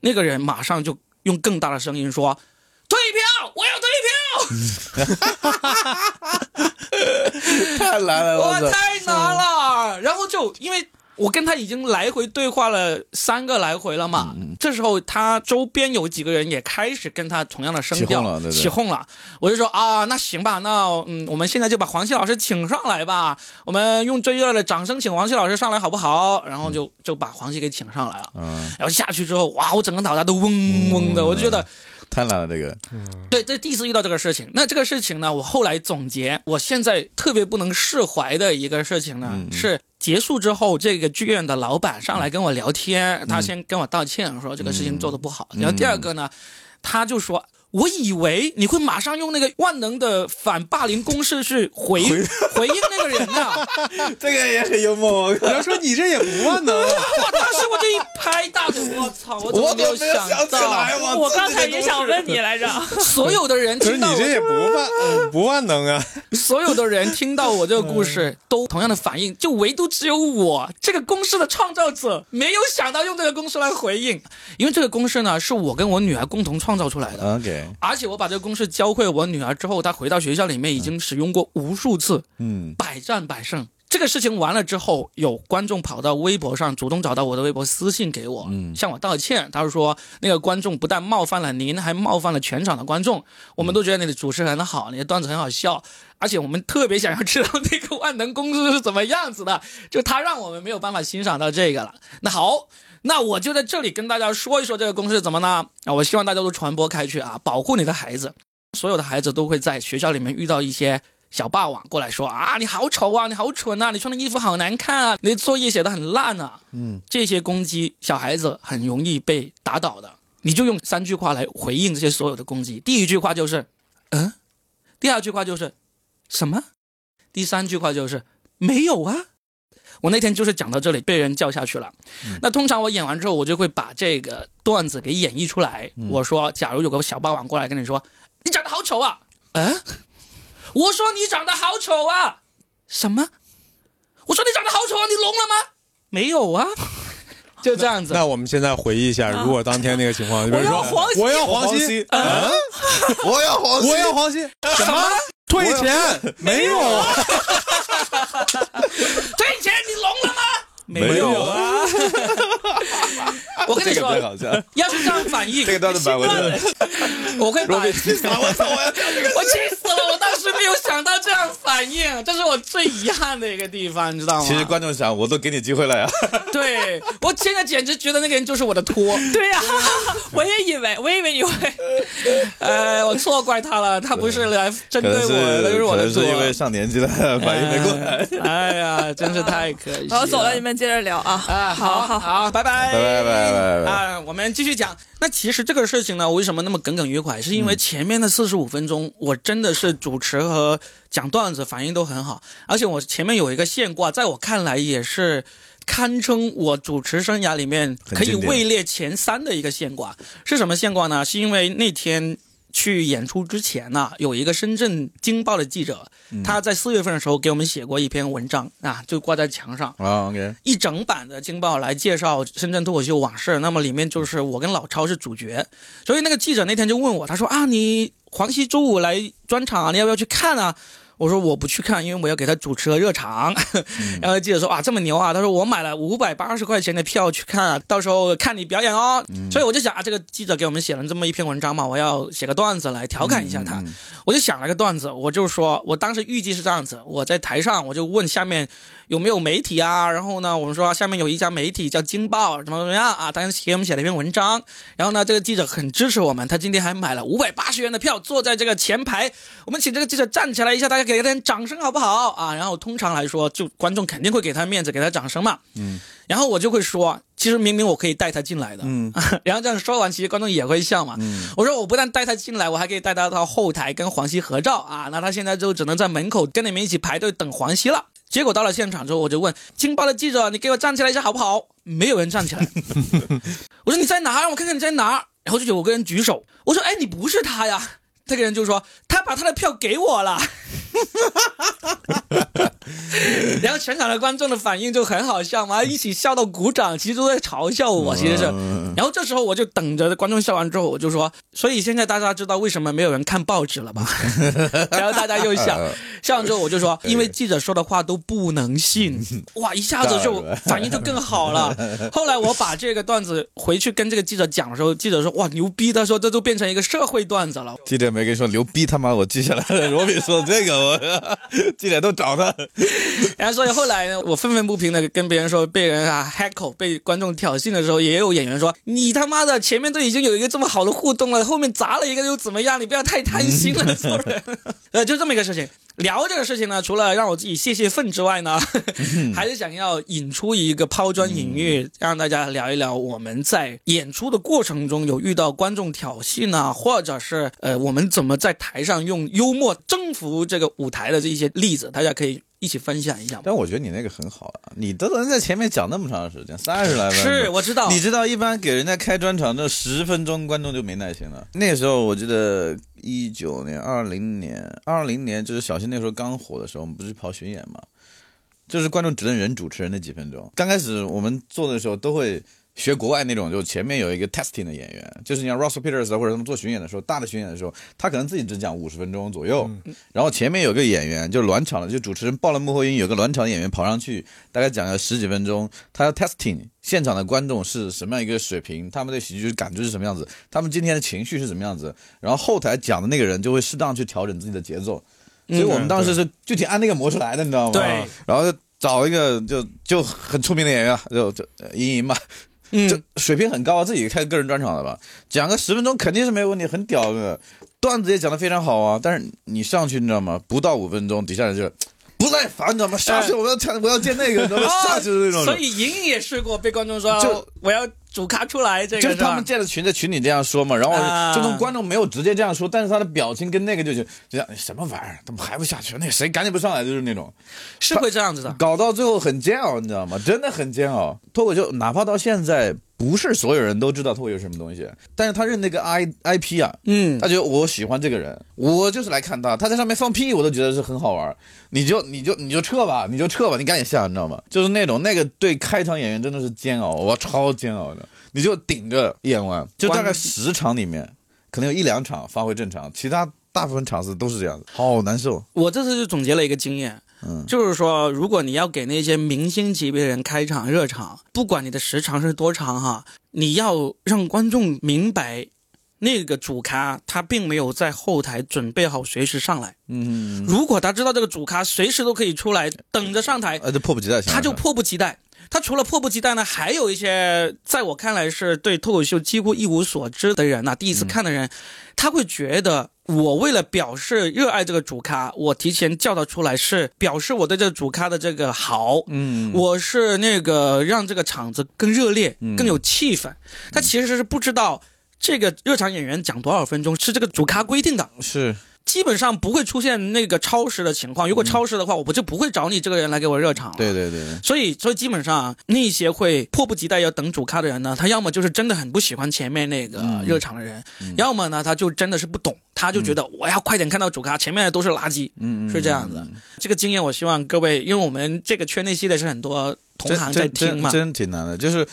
那个人马上就用更大的声音说：“退票，我要退票。”太难了，我，太难了。然后就因为我跟他已经来回对话了三个来回了嘛，嗯这时候他周边有几个人也开始跟他同样的声调起哄了对对起哄了。我就说啊，那行吧，那嗯，我们现在就把黄西老师请上来吧，我们用最热烈的掌声请黄西老师上来好不好？然后就就把黄西给请上来了。嗯，然后下去之后，哇，我整个脑袋都嗡嗡的，我就觉得。太难了，这个。对，这第一次遇到这个事情。那这个事情呢，我后来总结，我现在特别不能释怀的一个事情呢，嗯是结束之后，这个剧院的老板上来跟我聊天，他先跟我道歉，说这个事情做的不好。然后第二个呢，他就说。我以为你会马上用那个万能的反霸凌公式去回 回应那个人呢、这个也很幽默，我说你这也不万能我，当时我就一拍大腿，我操！我怎么没有都没有想起到？来，我我刚才也想问你来着，所有的人可是听到你这也不万嗯不万能啊。所有的人听到我这个故事都同样的反应，就唯独只有我。这个公式的创造者没有想到用这个公式来回应，因为这个公式呢是我跟我女儿共同创造出来的，OK，而且我把这个公式教会我女儿之后，她回到学校里面已经使用过无数次，嗯百战百胜。这个事情完了之后，有观众跑到微博上主动找到我的微博私信给我，嗯向我道歉。他说那个观众不但冒犯了您，还冒犯了全场的观众。我们都觉得你的主持很好，你的段子很好笑，而且我们特别想要知道那个万能公式是怎么样子的。就他让我们没有办法欣赏到这个了。那好，那我就在这里跟大家说一说这个公式怎么呢？啊，我希望大家都传播开去啊，保护你的孩子。所有的孩子都会在学校里面遇到一些小霸王过来说啊，你好丑啊，你好蠢啊，你穿的衣服好难看啊，你的作业写的很烂啊。嗯，这些攻击小孩子很容易被打倒的。你就用三句话来回应这些所有的攻击。第一句话就是，嗯，第二句话就是，什么？第三句话就是没有啊。我那天就是讲到这里，被人叫下去了。那通常我演完之后，我就会把这个段子给演绎出来。我说，假如有个小霸王过来跟你说，你长得好丑啊，嗯，我说你长得好丑啊，什么？我说你长得好丑啊，你聋了吗？没有啊，就这样子。那我们现在回忆一下，如果当天那个情况，比如说我要黄西。我要黄黄西。西，啊，我要黄西，我要黄西，什么退钱？没有，退钱你聋了吗？没有啊！我跟你说要是这样反应，这个段子版我真的，我会把我气死了，我操，我要讲这个。我气死了！我当时没有想到这样反应，这是我最遗憾的一个地方，你知道吗？其实观众想，我都给你机会了呀。对我现在简直觉得那个人就是我的托，对呀、我也以为，我以为你会，呃，我错怪他了，他不是来针对我的，就是我的托是。因为上年纪了，反应没过来。哎呀，真是太可惜了。然后走了，你们接着聊啊。啊，好好好，拜拜，拜拜拜拜拜拜。啊，我们继续讲。那其实这个事情呢，我为什么那么耿耿于怀？是因为前面的四十五分钟，我真的是主持和讲段子反应都很好，而且我前面有一个现挂，在我看来也是。堪称我主持生涯里面可以位列前三的一个现挂，是什么现挂呢？是因为那天去演出之前呢、有一个深圳《京报》的记者，他在四月份的时候给我们写过一篇文章啊，就挂在墙上。啊一整版的《京报》来介绍深圳脱口秀往事，那么里面就是我跟老超是主角，所以那个记者那天就问我，他说啊，你黄西周五来专场啊，你要不要去看啊？我说我不去看，因为我要给他主持个热场。然后记者说啊，这么牛啊！他说我买了五百八十块钱的票去看啊，到时候看你表演哦。所以我就想啊，这个记者给我们写了这么一篇文章嘛，我要写个段子来调侃一下他。我就想了个段子，我就说，我当时预计是这样子，我在台上我就问下面有没有媒体啊，然后呢，我们说下面有一家媒体叫《京报》，怎么怎么样啊？当时给我们写了一篇文章，然后呢，这个记者很支持我们，他今天还买了五百八十元的票，坐在这个前排，我们请这个记者站起来一下，大家给他点掌声好不好啊？然后通常来说，就观众肯定会给他面子，给他掌声嘛。嗯。然后我就会说，其实明明我可以带他进来的。嗯。然后这样说完，其实观众也会笑嘛。嗯。我说我不但带他进来，我还可以带他到后台跟黄西合照啊。那他现在就只能在门口跟你们一起排队等黄西了。结果到了现场之后，我就问《青报》的记者：“你给我站起来一下好不好？”没有人站起来。我说：“你在哪？让我看看你在哪。”然后就有个人举手。我说：“哎，你不是他呀？”这个人就说：“他把他的票给我了。” 然后全场的观众的反应就很好笑嘛，一起笑到鼓掌，其实都在嘲笑我，其实是。然后这时候我就等着观众笑完之后，我就说：“所以现在大家知道为什么没有人看报纸了吧？” 然后大家又笑，笑完之后我就说：“因为记者说的话都不能信。”哇，一下子就反应就更好了。后来我把这个段子回去跟这个记者讲的时候，记者说：“哇，牛逼！”他说：“这都变成一个社会段子了。”记者没跟你说牛逼他妈，我记下来了。罗比说这个，我记者都找他。然后所以后来呢，我愤愤不平的跟别人说，被人啊 heckle，被观众挑衅的时候，也有演员说：“你他妈的前面都已经有一个这么好的互动了，后面砸了一个又怎么样？你不要太贪心了，做人。” 呃，就这么一个事情。聊这个事情呢，除了让我自己泄泄愤之外呢，还是想要引出一个抛砖引玉，让大家聊一聊我们在演出的过程中有遇到观众挑衅啊，或者是呃我们怎么在台上用幽默征服这个舞台的这一些例子，大家可以一起分享一下。但我觉得你那个很好啊，你都能在前面讲那么长时间，三十来分钟。是，我知道。你知道，一般给人家开专场，这十分钟观众就没耐心了。那时候，我记得一九年、二零年、二零年，就是小新那时候刚火的时候，我们不是跑巡演嘛，就是观众只能忍主持人那几分钟。刚开始我们做的时候都会。学国外那种，就前面有一个 testing 的演员，就是你像 Russell Peters 或者他们做巡演的时候，大的巡演的时候，他可能自己只讲五十分钟左右，然后前面有个演员，就暖场的，就主持人报了幕后音，有个暖场演员跑上去，大概讲了十几分钟，他要 testing 现场的观众是什么样一个水平，他们对喜剧感知是什么样子，他们今天的情绪是什么样子，然后后台讲的那个人就会适当去调整自己的节奏，所以我们当时是具体按那个模式来的，你知道吗？对，然后就找一个就就很出名的演员，就就莹莹嘛。嗯就水平很高，自己开个人专场的吧，讲个十分钟肯定是没有问题，很屌的，段子也讲的非常好啊。但是你上去你知道吗？不到五分钟，底下人就不耐烦，你知道吗？下去我要见，我要见那个，你知道吗？下去是那种。哦所以莹莹也试过被观众说，就我要主咖出来，这个就是他们建的群，在群里这样说嘛，然后啊这种观众没有直接这样说，但是他的表情跟那个就就就像什么玩意儿，怎么还不下去？那谁赶紧不上来？就是那种。是会这样子的。搞到最后很煎熬，你知道吗？真的很煎熬。脱口秀哪怕到现在，不是所有人都知道他会有什么东西，但是他认那个 I I P 啊，嗯他觉得我喜欢这个人，我就是来看他，他在上面放屁，我都觉得是很好玩。你就你就你就撤吧，你就撤吧，你赶紧下，你知道吗？就是那种那个对开场演员真的是煎熬，我超煎熬的。你就顶着演完，就大概十场里面，可能有一两场发挥正常，其他大部分场次都是这样子，好难受。我这次就总结了一个经验，嗯，就是说，如果你要给那些明星级别人开场热场，不管你的时长是多长哈，你要让观众明白，那个主咖他并没有在后台准备好随时上来。嗯，如果他知道这个主咖随时都可以出来等着上台，呃，就迫不及待他就迫不及待。他除了迫不及待呢，还有一些在我看来是对脱口秀几乎一无所知的人呐、第一次看的人，他会觉得我为了表示热爱这个主咖，我提前叫他出来是表示我对这个主咖的这个好，嗯，我是那个让这个场子更热烈、嗯更有气氛。他其实是不知道这个热场演员讲多少分钟是这个主咖规定的。是基本上不会出现那个超时的情况。如果超时的话，我就不会找你这个人来给我热场了。对对对。对，所以，所以基本上那些会迫不及待要等主咖的人呢，他要么就是真的很不喜欢前面那个嗯。热场的人，要么呢他就真的是不懂，他就觉得我要快点看到主咖，前面的都是垃圾，嗯嗯，是这样子。这个经验我希望各位，因为我们这个圈内系列是很多同行在听嘛，真真挺难的，就是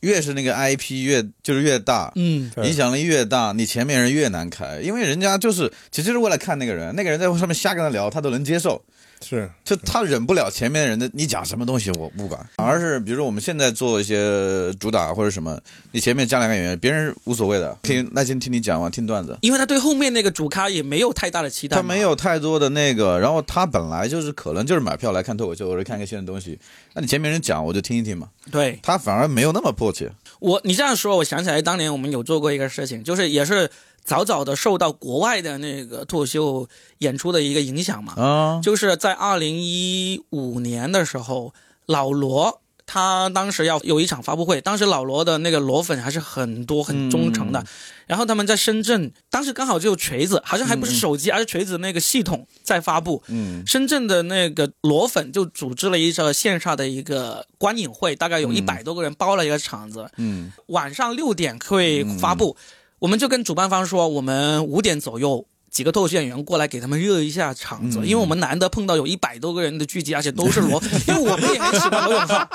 越是那个 IP 越就是越大。嗯，影响力越大，你前面人越难开，因为人家就是其实是为了看那个人，那个人在上面瞎跟他聊，他都能接受，是就他忍不了前面的人的你讲什么东西我不管，反而是比如说我们现在做一些主打或者什么，你前面加两个演员，别人无所谓的，可以耐心听你讲完听段子。因为他对后面那个主咖也没有太大的期待，他没。有太多的那个，然后他本来就是可能就是买票来看脱口秀或者看个新的东西，那你前面人讲我就听一听嘛，对他反而没有那么迫切。我，你这样说，我想起来当年我们有做过一个事情，就是也是早早的受到国外的那个脱口秀演出的一个影响嘛。啊，就是在二零一五年的时候，老罗他当时要有一场发布会，当时老罗的那个罗粉还是很多很忠诚的，然后他们在深圳，当时刚好就有锤子，好像还不是手机，而是锤子那个系统在发布。嗯。深圳的那个罗粉就组织了一个线上的一个观影会，大概有一百多个人包了一个场子，嗯。晚上六点会发布，我们就跟主办方说，我们五点左右。几个脱口秀演员过来给他们热一下场子，嗯因为我们难得碰到有一百多个人的聚集，而且都是罗，因为我们也很喜欢罗永浩。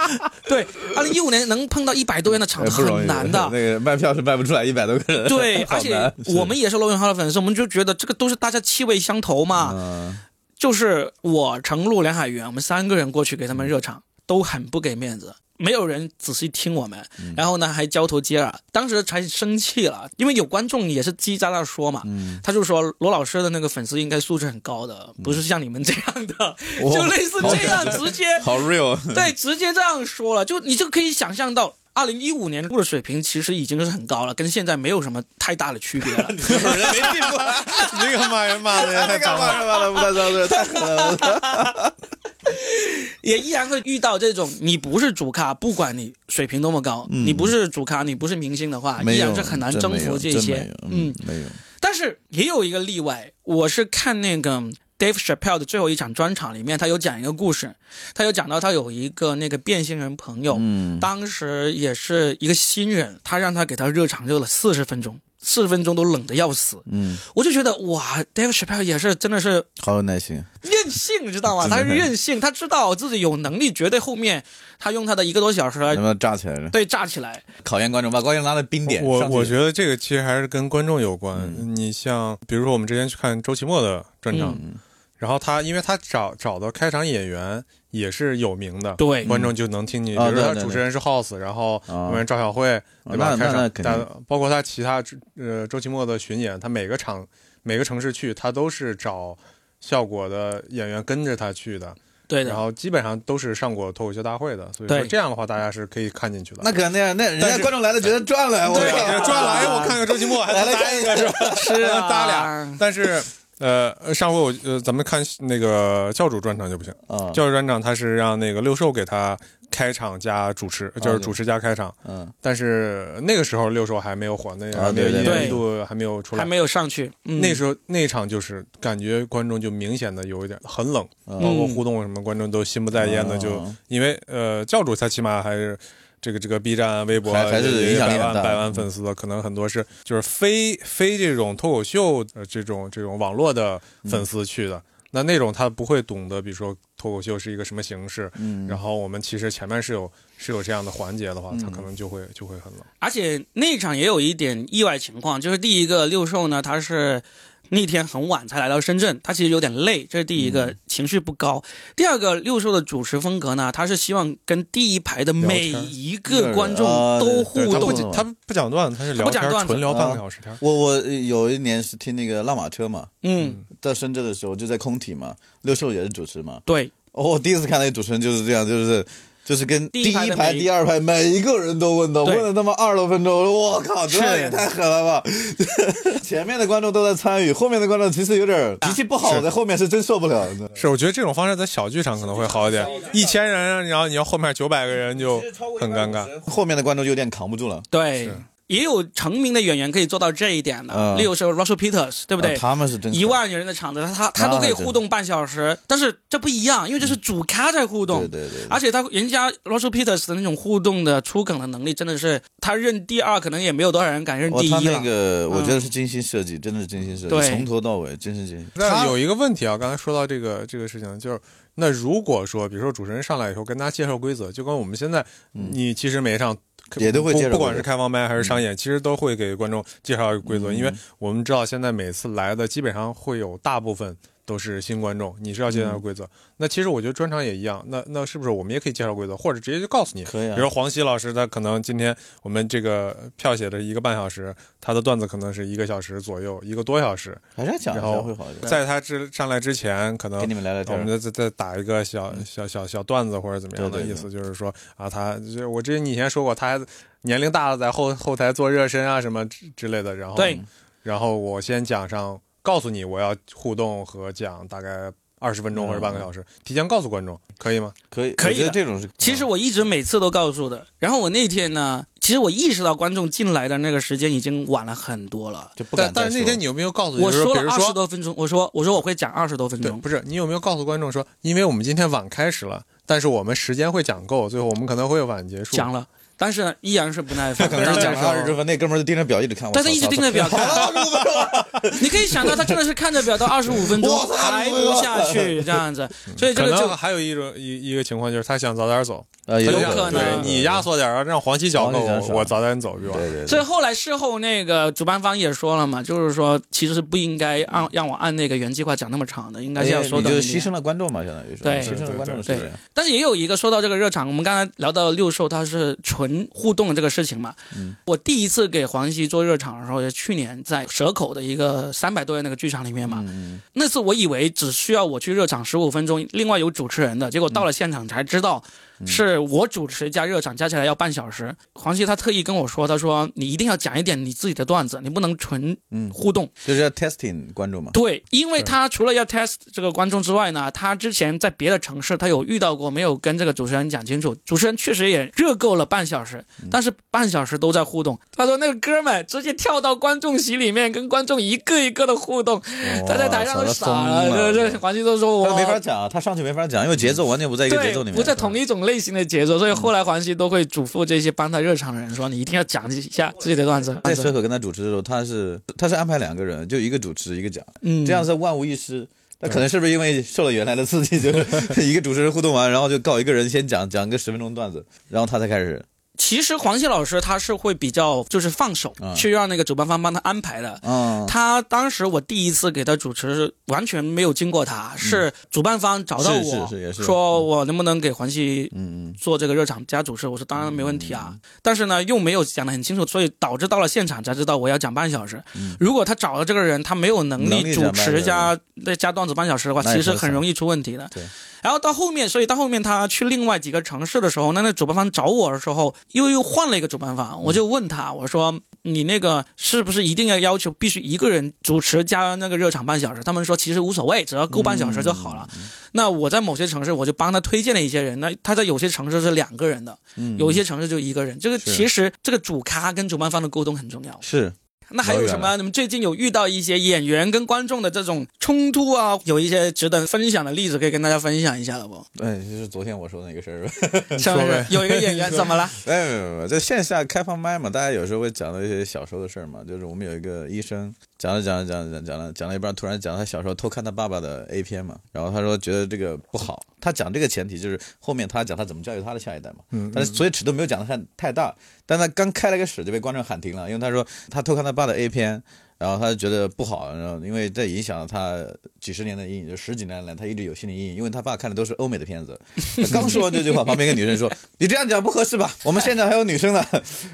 对，二零一五年能碰到一百多人的场子很难的。那个卖票是卖不出来一百多个人，对，而且我们也是罗永浩的粉丝，我们就觉得这个都是大家气味相投嘛。嗯就是我、程璐、梁海源，我们三个人过去给他们热场，都很不给面子，没有人仔细听我们，嗯然后呢还交头接耳，当时才生气了，因为有观众也是叽叽喳喳说嘛，嗯他就说罗老师的那个粉丝应该素质很高的，不是像你们这样的，哇 就类似这样直接好 real，对，直接这样说了，就你就可以想象到。二零一五年的水平其实已经是很高了，跟现在没有什么太大的区别了。人没进步，你这个骂人骂的也太脏了。干嘛干嘛的不太脏，这太狠了。也依然会遇到这种，你不是主咖，不管你水平多么高，你不是主咖，你不是明星的话，依然是很难征服这些。嗯，，没有，但是也有一个例外，我是看那个 Dave Chappelle 的最后一场专场里面，他有讲一个故事，他有讲到他有一个那个变性人朋友，嗯。当时也是一个新人，他让他给他热场热了四十分钟，四十分钟都冷的要死，嗯，我就觉得哇，Dave Chappelle 也是真的是好有耐心，任性，你知道吗？他是任性，他知道自己有能力，绝对后面他用他的一个多小时来能不能炸起来了？对炸起来。考验观众，把观众拉到冰点。我上我觉得这个其实还是跟观众有关。嗯你像比如说我们之前去看周奇墨的专场，嗯然后他因为他找找的开场演员也是有名的，对观众就能听你。比啊如说主持人是 House，然后啊后面赵小慧，对吧？开场，包括他其他呃周奇墨的巡演，他每个场每个城市去，他都是找效果的演员跟着他去的，对的，然后基本上都是上过脱口秀大会的，所以说这样的话大家是可以看进去的。那肯定，那人家观众来了觉得赚了，我对，靠转来我看看周奇墨，还能搭一个是吧？是啊，搭俩。但是呃，上回我呃，咱们看那个教主专场就不行，啊，教主专场他是让那个六兽给他开场加主持，就是主持加开场。嗯但是那个时候六兽还没有火，那啊还没有一对对对年一度还没有出来。还没有上去。嗯、那时候那场就是感觉观众就明显的有一点很冷，嗯包括互动什么，观众都心不在焉的，就嗯因为呃教主他起码还是。这个这个 B 站、微博还还是影响力百万很大百万粉丝的，可能很多是就是非非这种脱口秀呃这种这种网络的粉丝去的，那那种他不会懂得，比如说脱口秀是一个什么形式，嗯，然后我们其实前面是有是有这样的环节的话，他嗯。可能就会就会很冷。而且那场也有一点意外情况，就是第一个六兽呢，他是那天很晚才来到深圳，他其实有点累，这是第一个、嗯情绪不高。第二个六兽的主持风格呢，他是希望跟第一排的每一个观众都互动。他不讲他不讲段子，他是聊天不讲段子纯聊半个小时天。我我有一年是听那个拉马车嘛，嗯，在深圳的时候就在空体嘛，六兽也是主持嘛。对，哦，我第一次看那个主持人就是这样，就是就是跟第第一排、第二排每一个人都问到，问了他妈二十多分钟，我靠，这是也太狠了吧！前面的观众都在参与，后面的观众其实有点脾气不好，在后面是真受不了。是，我觉得这种方式在小剧场可能会好一点，一千人，然后你要后面九百个人就很尴尬。后面的观众就有点扛不住了，对。是，也有成名的演员可以做到这一点的，嗯例如说 Russell Peters，对不对？啊他们是真一万人的场子，他他他都可以互动半小时，但是这不一样，因为这是主咖在互动，对对对，而且他人家 Russell Peters 的那种互动的出梗的能力，真的是他认第二，可能也没有多少人敢认第一那。个我嗯觉得是精心设计，真的是精心设计，从头到尾真是精心。那有一个问题啊，刚才说到这个这个事情，就是那如果说，比如说主持人上来以后跟大家介绍规则，就跟我们现在，你其实每一场也都会介绍不不管是开放麦还是商演，其实都会给观众介绍规则，因为我们知道现在每次来的基本上会有大部分。都是新观众，你是要介绍规则。那其实我觉得专场也一样，那那是不是我们也可以介绍规则，或者直接就告诉你？可以啊比如说黄西老师，他可能今天我们这个票写的一个半小时，他的段子可能是一个小时左右，一个多小时。还是讲一然后下会好一点。在他之上来之前，可能跟你们聊聊天我们再再再打一个小小小小段子或者怎么样的意思，就是说啊，他就我之前你以前说过，他还年龄大了在后后台做热身啊什么之之类的，然后对，然后我先讲上，告诉你我要互动和讲大概二十分钟或者半个小时，提前告诉观众，可以吗？可以，我觉得可以的这种是。其实我一直每次都告诉的，然后我那天呢，其实我意识到观众进来的那个时间已经晚了很多了。就不敢再但但是那天你有没有告诉，我说了二十。多分钟，我说我说我会讲二十多分，钟，不是你有没有告诉观众说，因为我们今天晚开始了，但是我们时间会讲够，最后我们可能会晚结束。讲了，但是呢依然是不耐烦。他可能是讲这样二十分，那哥们儿盯着表一直看。我但他一直盯着表看，你可以想到他真的是看着表到二十五分钟还不下去这样子，所以这个就能还有一种一一个情况就是他想早点走，呃，有有可可能你压缩点儿，让黄西讲够，黄西讲少我我早点走，对吧？所以后来事后那个主办方也说了嘛，就是说其实是不应该按让我按那个原计划讲那么长的，应该是要哎你就。牺牲了观众嘛，相当于是对牺牲了观众对间。但是也有一个说到这个热场，我们刚才聊到六兽，他是纯互动的这个事情嘛。嗯我第一次给黄西做热场的时候，也去年在蛇口的一个三百多人那个剧场里面嘛。嗯，那次我以为只需要我去热场十五分钟，另外有主持人的，结果到了现场才知道。嗯是我主持加热场加起来要半小时。黄西他特意跟我说，他说你一定要讲一点你自己的段子，你不能纯嗯互动。就是要 testing 观众嘛。对，因为他除了要 test 这个观众之外呢，他之前在别的城市他有遇到过没有跟这个主持人讲清楚，主持人确实也热够了半小时，嗯但是半小时都在互动。他说那个哥们儿直接跳到观众席里面跟观众一个一个的互动，他在台上都傻了。这这黄西都说我他没法讲，他上去没法讲，因为节奏完全不在一个节奏里面，不在同一种类型的节奏，所以后来黄西都会嘱咐这些帮他热场的人说，你一定要讲一下自己的段子。在车口跟他主持的时候，他是他是安排两个人，就一个主持一个讲，嗯，这样是万无一失。那可能是不是因为受了原来的刺激，就是 一个主持人互动完，然后就告一个人先讲讲个十分钟段子，然后他才开始。其实黄西老师他是会比较就是放手、嗯。去让那个主办方帮他安排的。嗯，他当时我第一次给他主持是完全没有经过他，是主办方找到我，说我能不能给黄西做这个热场加主持，我说当然没问题啊，但是呢又没有讲得很清楚，所以导致到了现场才知道我要讲半小时。如果他找了这个人他没有能力主持加再加段子半小时的话，其实很容易出问题的。对。然后到后面，所以到后面他去另外几个城市的时候，那那主办方找我的时候，又又换了一个主办方，我就问他，我说你那个是不是一定要要求必须一个人主持加那个热场半小时？他们说其实无所谓，只要够半小时就好了。那我在某些城市，我就帮他推荐了一些人，那他在有些城市是两个人的，嗯，有一些城市就一个人。这个其实这个主咖跟主办方的沟通很重要。是那还有什么？你们最近有遇到一些演员跟观众的这种冲突啊？有一些值得分享的例子可以跟大家分享一下了不？对，就是昨天我说的那个事儿。是不是有一个演员怎么了？没有没有没有，在线下开放麦嘛，大家有时候会讲到一些小时候的事儿嘛。就是我们有一个医生讲了讲了讲了讲讲了讲了一半，突然讲他小时候偷看他爸爸的 A 片嘛，然后他说觉得这个不好。他讲这个前提就是后面他讲他怎么教育他的下一代嘛，嗯，但是所以尺度没有讲的太太大。但他刚开了个始就被观众喊停了，因为他说他偷看他爸的 A 片。然后他就觉得不好，然后因为这影响了他几十年的阴影，就十几年来他一直有心理阴影，因为他爸看的都是欧美的片子。刚说完这句话，旁边一个女生说：“ 你这样讲不合适吧？我们现场还有女生呢。”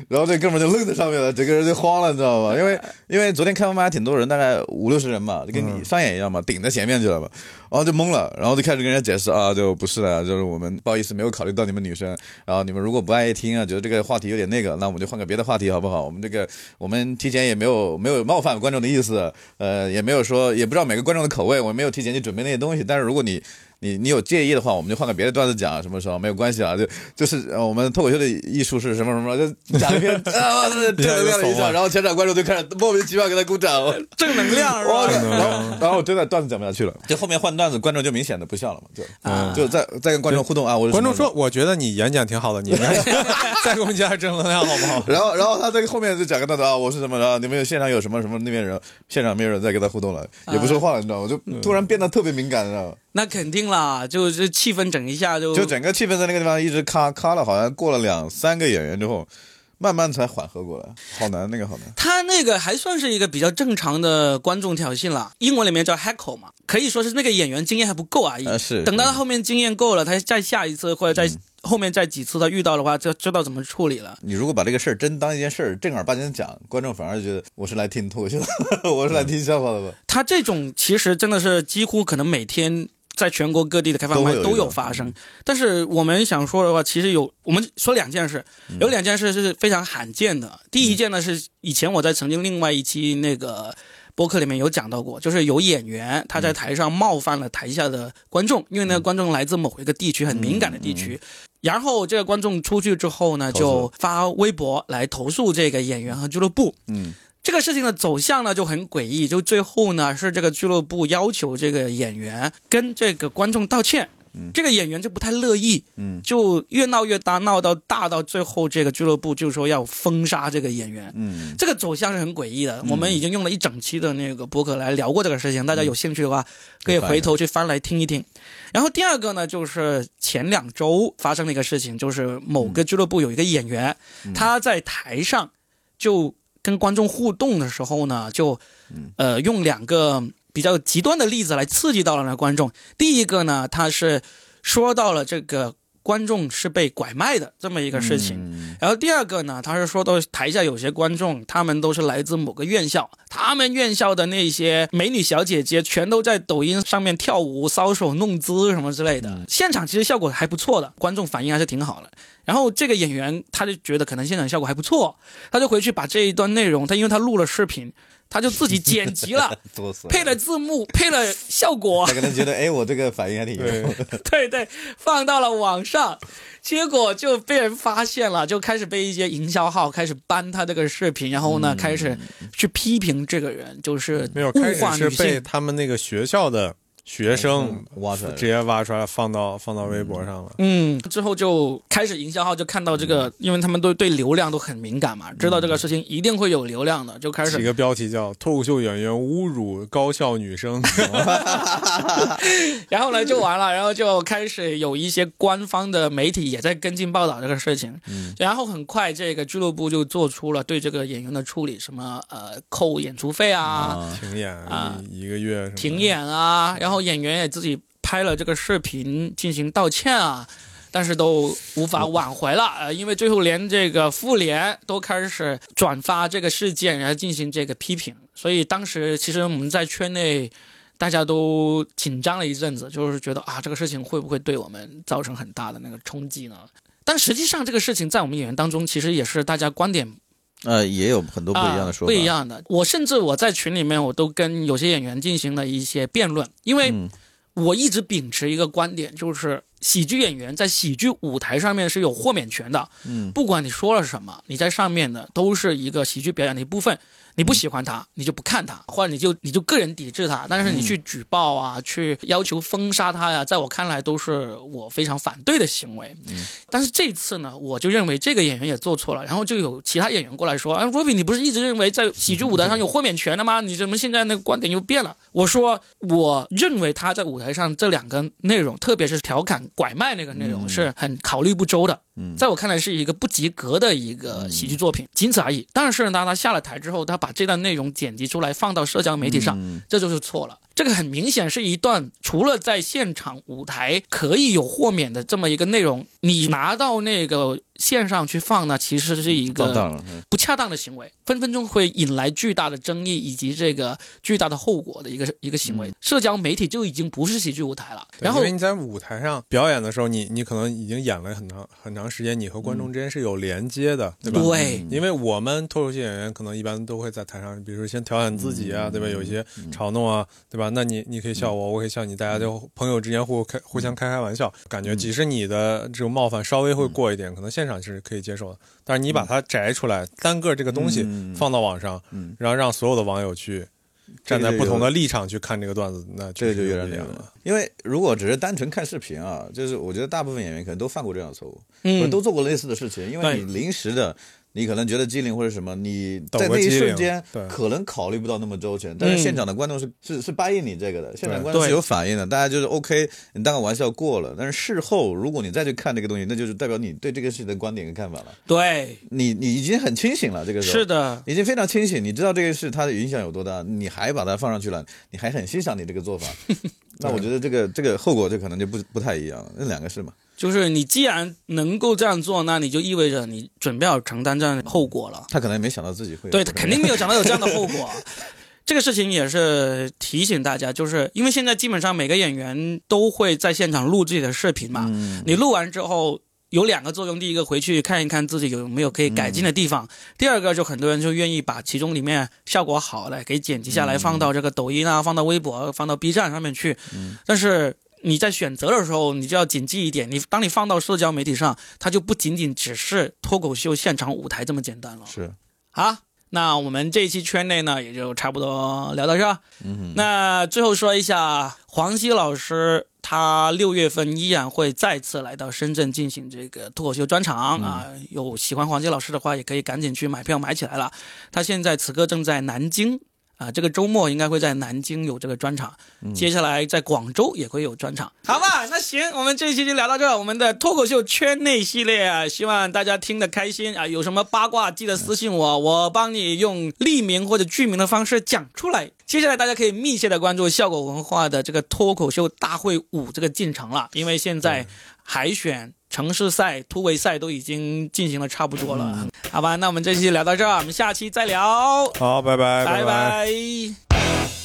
然后这哥们就愣在上面了，整个人就慌了，你知道吗？因为因为昨天开放麦还挺多人，大概五六十人嘛，就跟你商演一样嘛，顶在前面去了嘛，然后就懵了，然后就开始跟人家解释啊，就不是的，就是我们不好意思没有考虑到你们女生，然后你们如果不爱听啊，觉得这个话题有点那个，那我们就换个别的话题好不好？我们这个我们提前也没有没有冒犯观众的意思。呃，也没有说，也不知道每个观众的口味，我没有提前去准备那些东西。但是如果你你你有介意的话，我们就换个别的段子讲，什么时候没有关系啊？就就是我们脱口秀的艺术是什么什么，就讲一篇 啊，正能量的一下，然后全场观众就开始莫名其妙给他鼓掌，正能量是吧？然后然后真的段子讲不下去了，就后面换段子，观众就明显的不笑了嘛，就就在在跟观众互动啊。我观众说，我觉得你演讲挺好的，你再给我们加正能量好不好？然后然后他在后面就讲个段子啊，我是什么？然后你们现场有什么什么那边人，现场没有人再跟他互动了，也不说话了，你知道吗？就突然变得特别敏感，你知道吗？那肯定啦，就是气氛整一下就就整个气氛在那个地方一直咔咔了，好像过了两三个演员之后，慢慢才缓和过来。好难，那个好难。他那个还算是一个比较正常的观众挑衅了，英文里面叫 heckle 嘛，可以说是那个演员经验还不够而已。呃，是。等到他后面经验够了，他再下一次或者再后面再几次他遇到的话，就知道怎么处理了。你如果把这个事儿真当一件事儿，正儿八经讲，观众反而觉得我是来听脱口秀的，我是来听笑话的吧。他这种其实真的是几乎可能每天。在全国各地的开放麦都有发生，但是我们想说的话，其实有我们说两件事，有两件事是非常罕见的。第一件呢是以前我在曾经另外一期那个播客里面有讲到过，就是有演员他在台上冒犯了台下的观众，因为那个观众来自某一个地区很敏感的地区，然后这个观众出去之后呢，就发微博来投诉这个演员和俱乐部。嗯。这个事情的走向呢就很诡异，就最后呢是这个俱乐部要求这个演员跟这个观众道歉，这个演员就不太乐意，嗯，就越闹越大，闹到大到最后这个俱乐部就说要封杀这个演员，嗯，这个走向是很诡异的。我们已经用了一整期的那个博客来聊过这个事情，大家有兴趣的话可以回头去翻来听一听。然后第二个呢，就是前两周发生的一个事情，就是某个俱乐部有一个演员，他在台上就。跟观众互动的时候呢，就，呃，用两个比较极端的例子来刺激到了那观众。第一个呢，他是说到了这个观众是被拐卖的这么一个事情。然后第二个呢，他是说到台下有些观众，他们都是来自某个院校，他们院校的那些美女小姐姐全都在抖音上面跳舞、搔首弄姿什么之类的。现场其实效果还不错的，观众反应还是挺好的。然后这个演员他就觉得可能现场效果还不错，他就回去把这一段内容，他因为他录了视频，他就自己剪辑了，配了字幕，配了效果。他可能觉得，哎，我这个反应还挺有。对对，放到了网上，结果就被人发现了，就开始被一些营销号开始搬他这个视频，然后呢开始去批评这个人，就是没有开始是被他们那个学校的。学生挖出来，直接挖出来放到放到微博上了。嗯，之后就开始营销号就看到这个，因为他们都对流量都很敏感嘛，知道这个事情一定会有流量的，就开始起个标题叫“脱口秀演员侮辱高校女生” 然后呢就完了，然后就开始有一些官方的媒体也在跟进报道这个事情。嗯，然后很快这个俱乐部就做出了对这个演员的处理，什么呃扣演出费啊，停演啊一个月，停演啊，然后。演员也自己拍了这个视频进行道歉啊，但是都无法挽回了，呃，因为最后连这个妇联都开始转发这个事件，然后进行这个批评，所以当时其实我们在圈内大家都紧张了一阵子，就是觉得啊，这个事情会不会对我们造成很大的那个冲击呢？但实际上这个事情在我们演员当中其实也是大家观点。呃，也有很多不一样的说法，不一样的。我甚至我在群里面，我都跟有些演员进行了一些辩论，因为我一直秉持一个观点，就是喜剧演员在喜剧舞台上面是有豁免权的，嗯，不管你说了什么，你在上面的都是一个喜剧表演的一部分。你不喜欢他，你就不看他，或者你就你就个人抵制他。但是你去举报啊，去要求封杀他呀，在我看来都是我非常反对的行为。但是这次呢，我就认为这个演员也做错了，然后就有其他演员过来说：“哎，Robbie，你不是一直认为在喜剧舞台上有豁免权的吗？你怎么现在那个观点又变了？”我说：“我认为他在舞台上这两个内容，特别是调侃、拐卖那个内容，是很考虑不周的。在我看来是一个不及格的一个喜剧作品，仅此而已。但是呢，他下了台之后，他把这段内容剪辑出来放到社交媒体上，这就是错了。这个很明显是一段除了在现场舞台可以有豁免的这么一个内容，你拿到那个线上去放呢，其实是一个不恰当的行为，分分钟会引来巨大的争议以及这个巨大的后果的一个一个行为。社交媒体就已经不是喜剧舞台了。然后因为你在舞台上表演的时候，你你可能已经演了很长很长时间，你和观众之间是有连接的，对吧？对，因为我们脱口秀演员可能一般都会在台上，比如说先调侃自己啊，对吧？有一些嘲弄啊，对吧？那你你可以笑我，我可以笑你，大家就朋友之间互开互相开开玩笑，感觉即使你的这种冒犯稍微会过一点，可能现场是可以接受的。但是你把它摘出来，单个这个东西放到网上，然后让所有的网友去站在不同的立场去看这个段子，那这就有点凉了。因为如果只是单纯看视频啊，就是我觉得大部分演员可能都犯过这样的错误，或者都做过类似的事情，因为你临时的。你可能觉得机灵或者什么，你在那一瞬间可能考虑不到那么周全，但是现场的观众是是是答应你这个的，现场观众是有反应的，大家就是 OK，你当个玩笑过了。但是事后如果你再去看这个东西，那就是代表你对这个事情的观点跟看法了。对，你你已经很清醒了，这个时候是的，已经非常清醒，你知道这个事它的影响有多大，你还把它放上去了，你还很欣赏你这个做法，那我觉得这个这个后果就可能就不不太一样，那两个是嘛。就是你既然能够这样做，那你就意味着你准备要承担这样的后果了。他可能也没想到自己会，对他肯定没有想到有这样的后果。这个事情也是提醒大家，就是因为现在基本上每个演员都会在现场录自己的视频嘛。你录完之后有两个作用：第一个回去看一看自己有没有可以改进的地方；第二个就很多人就愿意把其中里面效果好的给剪辑下来，放到这个抖音啊，放到微博，放到 B 站上面去。但是。你在选择的时候，你就要谨记一点：你当你放到社交媒体上，它就不仅仅只是脱口秀现场舞台这么简单了。是，好，那我们这一期圈内呢，也就差不多聊到这。嗯，那最后说一下，黄西老师他六月份依然会再次来到深圳进行这个脱口秀专场啊。有喜欢黄西老师的话，也可以赶紧去买票买起来了。他现在此刻正在南京。啊，这个周末应该会在南京有这个专场，接下来在广州也会有专场，好吧？那行，我们这一期就聊到这，我们的脱口秀圈内系列啊，希望大家听得开心啊！有什么八卦记得私信我，我帮你用匿名或者剧名的方式讲出来。接下来大家可以密切的关注效果文化的这个脱口秀大会五这个进程了，因为现在海选。城市赛、突围赛都已经进行的差不多了，好吧？那我们这期聊到这儿，我们下期再聊。好，拜拜，拜拜。